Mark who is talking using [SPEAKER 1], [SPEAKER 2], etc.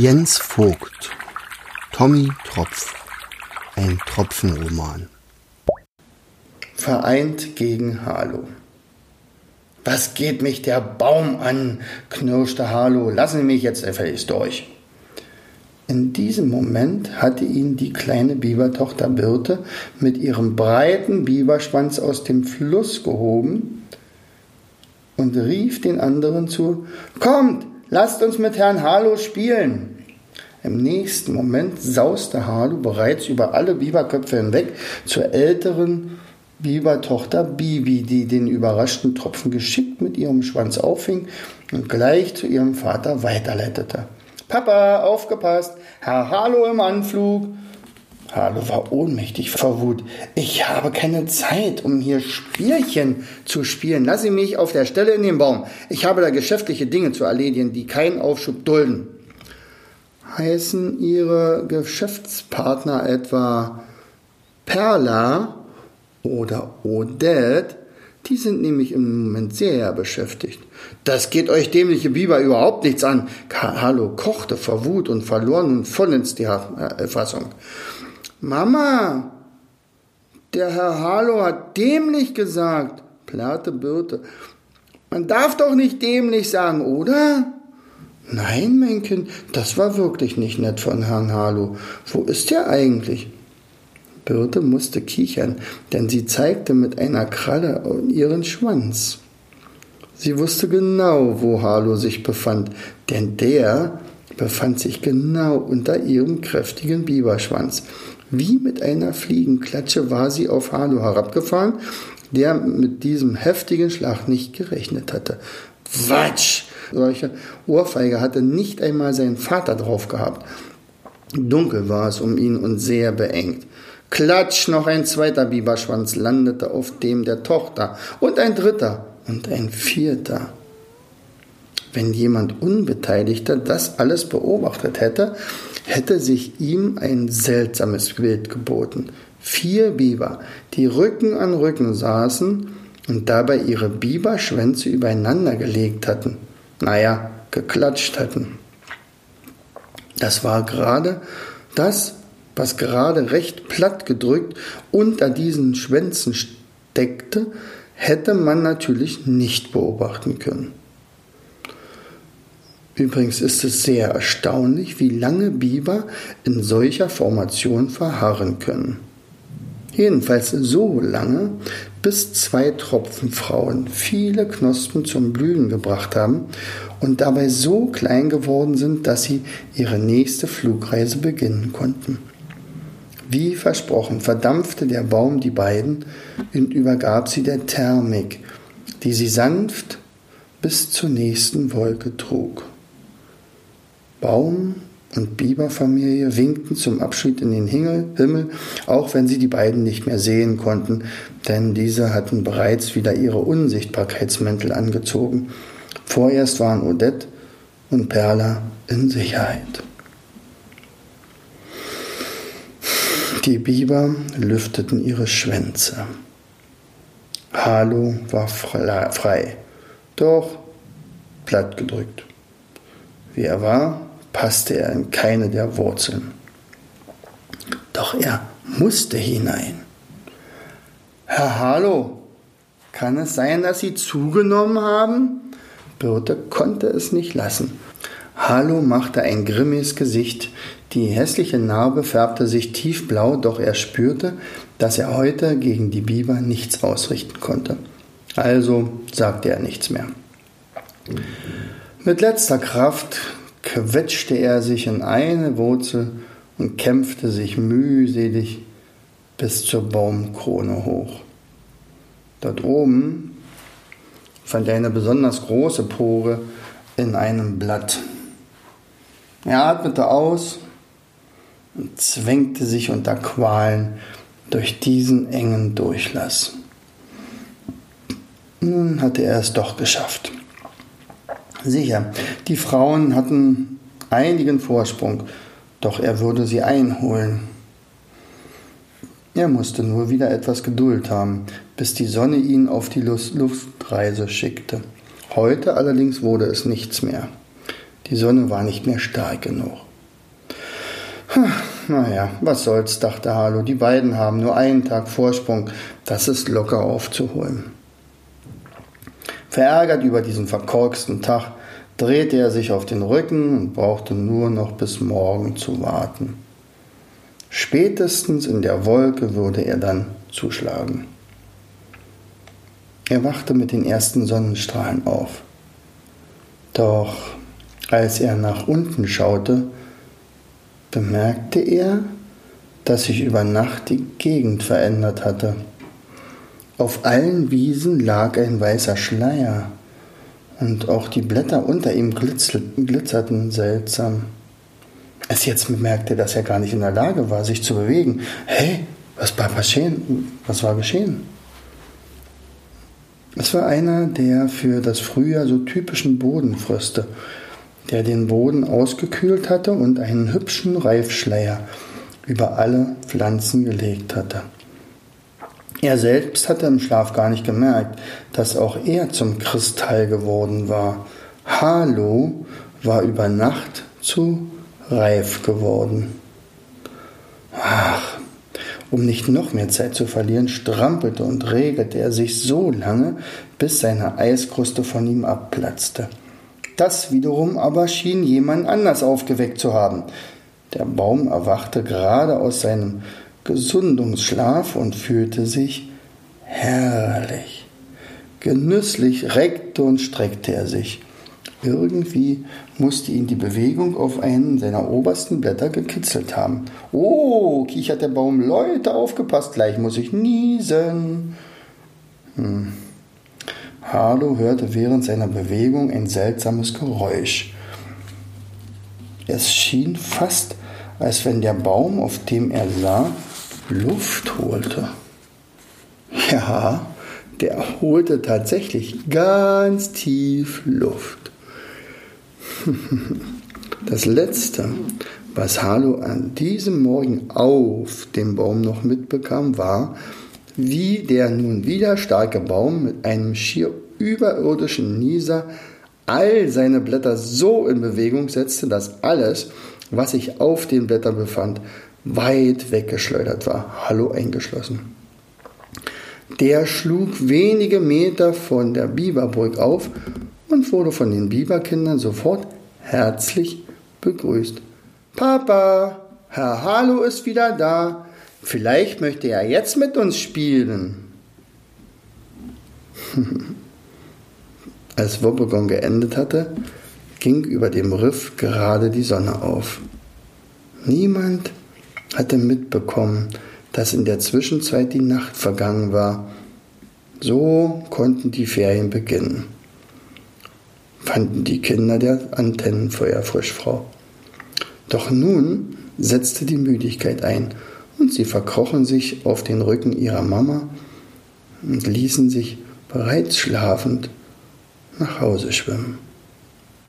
[SPEAKER 1] Jens Vogt Tommy Tropf Ein Tropfenroman
[SPEAKER 2] Vereint gegen Harlow Was geht mich der Baum an? knirschte Harlow. Lassen Sie mich jetzt gefälligst durch. In diesem Moment hatte ihn die kleine Bibertochter Birte mit ihrem breiten Biberschwanz aus dem Fluss gehoben und rief den anderen zu Kommt, lasst uns mit Herrn Harlow spielen. Im nächsten Moment sauste Harlow bereits über alle Biberköpfe hinweg zur älteren Bibertochter Bibi, die den überraschten Tropfen geschickt mit ihrem Schwanz auffing und gleich zu ihrem Vater weiterleitete. Papa, aufgepasst, Herr Harlow im Anflug. Harlow war ohnmächtig vor Wut. Ich habe keine Zeit, um hier Spielchen zu spielen. Lass Sie mich auf der Stelle in den Baum. Ich habe da geschäftliche Dinge zu erledigen, die keinen Aufschub dulden heißen Ihre Geschäftspartner etwa Perla oder Odette? Die sind nämlich im Moment sehr beschäftigt. Das geht euch dämliche Biber überhaupt nichts an. Hallo kochte vor Wut und verlor nun vollends die Fassung. Mama, der Herr Harlow hat dämlich gesagt, plärrte Birte. Man darf doch nicht dämlich sagen, oder? Nein, mein Kind, das war wirklich nicht nett von Herrn Harlow. Wo ist er eigentlich? Birte musste kichern, denn sie zeigte mit einer Kralle ihren Schwanz. Sie wusste genau, wo Harlow sich befand, denn der befand sich genau unter ihrem kräftigen Biberschwanz. Wie mit einer Fliegenklatsche war sie auf Harlow herabgefahren, der mit diesem heftigen Schlag nicht gerechnet hatte. Watsch! Solche Ohrfeige hatte nicht einmal sein Vater drauf gehabt. Dunkel war es um ihn und sehr beengt. Klatsch, noch ein zweiter Biberschwanz landete auf dem der Tochter und ein dritter und ein vierter. Wenn jemand Unbeteiligter das alles beobachtet hätte, hätte sich ihm ein seltsames Bild geboten. Vier Biber, die Rücken an Rücken saßen und dabei ihre Biberschwänze übereinander gelegt hatten naja, geklatscht hatten. Das war gerade das, was gerade recht platt gedrückt unter diesen Schwänzen steckte, hätte man natürlich nicht beobachten können. Übrigens ist es sehr erstaunlich, wie lange Biber in solcher Formation verharren können. Jedenfalls so lange, bis zwei Tropfenfrauen viele Knospen zum Blühen gebracht haben und dabei so klein geworden sind, dass sie ihre nächste Flugreise beginnen konnten. Wie versprochen verdampfte der Baum die beiden und übergab sie der Thermik, die sie sanft bis zur nächsten Wolke trug. Baum und Biberfamilie winkten zum Abschied in den Himmel, auch wenn sie die beiden nicht mehr sehen konnten, denn diese hatten bereits wieder ihre Unsichtbarkeitsmäntel angezogen. Vorerst waren Odette und Perla in Sicherheit. Die Biber lüfteten ihre Schwänze. Harlow war frei, doch plattgedrückt. Wie er war, passte er in keine der Wurzeln. Doch er musste hinein. Herr Harlow, kann es sein, dass Sie zugenommen haben? Birte konnte es nicht lassen. Harlow machte ein grimmiges Gesicht. Die hässliche Narbe färbte sich tiefblau, doch er spürte, dass er heute gegen die Biber nichts ausrichten konnte. Also sagte er nichts mehr. Mit letzter Kraft quetschte er sich in eine Wurzel und kämpfte sich mühselig bis zur Baumkrone hoch. Dort oben fand er eine besonders große Pore in einem Blatt. Er atmete aus und zwängte sich unter Qualen durch diesen engen Durchlass. Nun hatte er es doch geschafft. Sicher, die Frauen hatten einigen Vorsprung, doch er würde sie einholen. Er musste nur wieder etwas Geduld haben, bis die Sonne ihn auf die Luftreise schickte. Heute allerdings wurde es nichts mehr. Die Sonne war nicht mehr stark genug. Naja, was soll's, dachte Harlow. Die beiden haben nur einen Tag Vorsprung. Das ist locker aufzuholen. Verärgert über diesen verkorksten Tag drehte er sich auf den Rücken und brauchte nur noch bis morgen zu warten. Spätestens in der Wolke würde er dann zuschlagen. Er wachte mit den ersten Sonnenstrahlen auf. Doch als er nach unten schaute, bemerkte er, dass sich über Nacht die Gegend verändert hatte. Auf allen Wiesen lag ein weißer Schleier und auch die Blätter unter ihm glitzerten seltsam. Erst jetzt bemerkte er, dass er gar nicht in der Lage war, sich zu bewegen. Hey, was war geschehen? Was war geschehen? Es war einer der für das Frühjahr so typischen Bodenfröste, der den Boden ausgekühlt hatte und einen hübschen Reifschleier über alle Pflanzen gelegt hatte. Er selbst hatte im Schlaf gar nicht gemerkt, dass auch er zum Kristall geworden war. Halo war über Nacht zu reif geworden. Ach, um nicht noch mehr Zeit zu verlieren, strampelte und regelte er sich so lange, bis seine Eiskruste von ihm abplatzte. Das wiederum aber schien jemand anders aufgeweckt zu haben. Der Baum erwachte gerade aus seinem Gesundungsschlaf und fühlte sich herrlich. Genüsslich reckte und streckte er sich. Irgendwie musste ihn die Bewegung auf einen seiner obersten Blätter gekitzelt haben. Oh, kichert der Baum, Leute, aufgepasst, gleich muss ich niesen. Hm. Harlow hörte während seiner Bewegung ein seltsames Geräusch. Es schien fast, als wenn der Baum, auf dem er sah, Luft holte. Ja, der holte tatsächlich ganz tief Luft. Das Letzte, was Harlow an diesem Morgen auf dem Baum noch mitbekam, war, wie der nun wieder starke Baum mit einem schier überirdischen Nieser all seine Blätter so in Bewegung setzte, dass alles, was sich auf den Blättern befand, weit weggeschleudert war, Hallo eingeschlossen. Der schlug wenige Meter von der Biberburg auf und wurde von den Biberkindern sofort herzlich begrüßt. Papa, Herr Hallo ist wieder da. Vielleicht möchte er jetzt mit uns spielen. Als Wobbegong geendet hatte, ging über dem Riff gerade die Sonne auf. Niemand hatte mitbekommen, dass in der Zwischenzeit die Nacht vergangen war. So konnten die Ferien beginnen, fanden die Kinder der Antennenfeuerfrischfrau. Doch nun setzte die Müdigkeit ein und sie verkrochen sich auf den Rücken ihrer Mama und ließen sich bereits schlafend nach Hause schwimmen.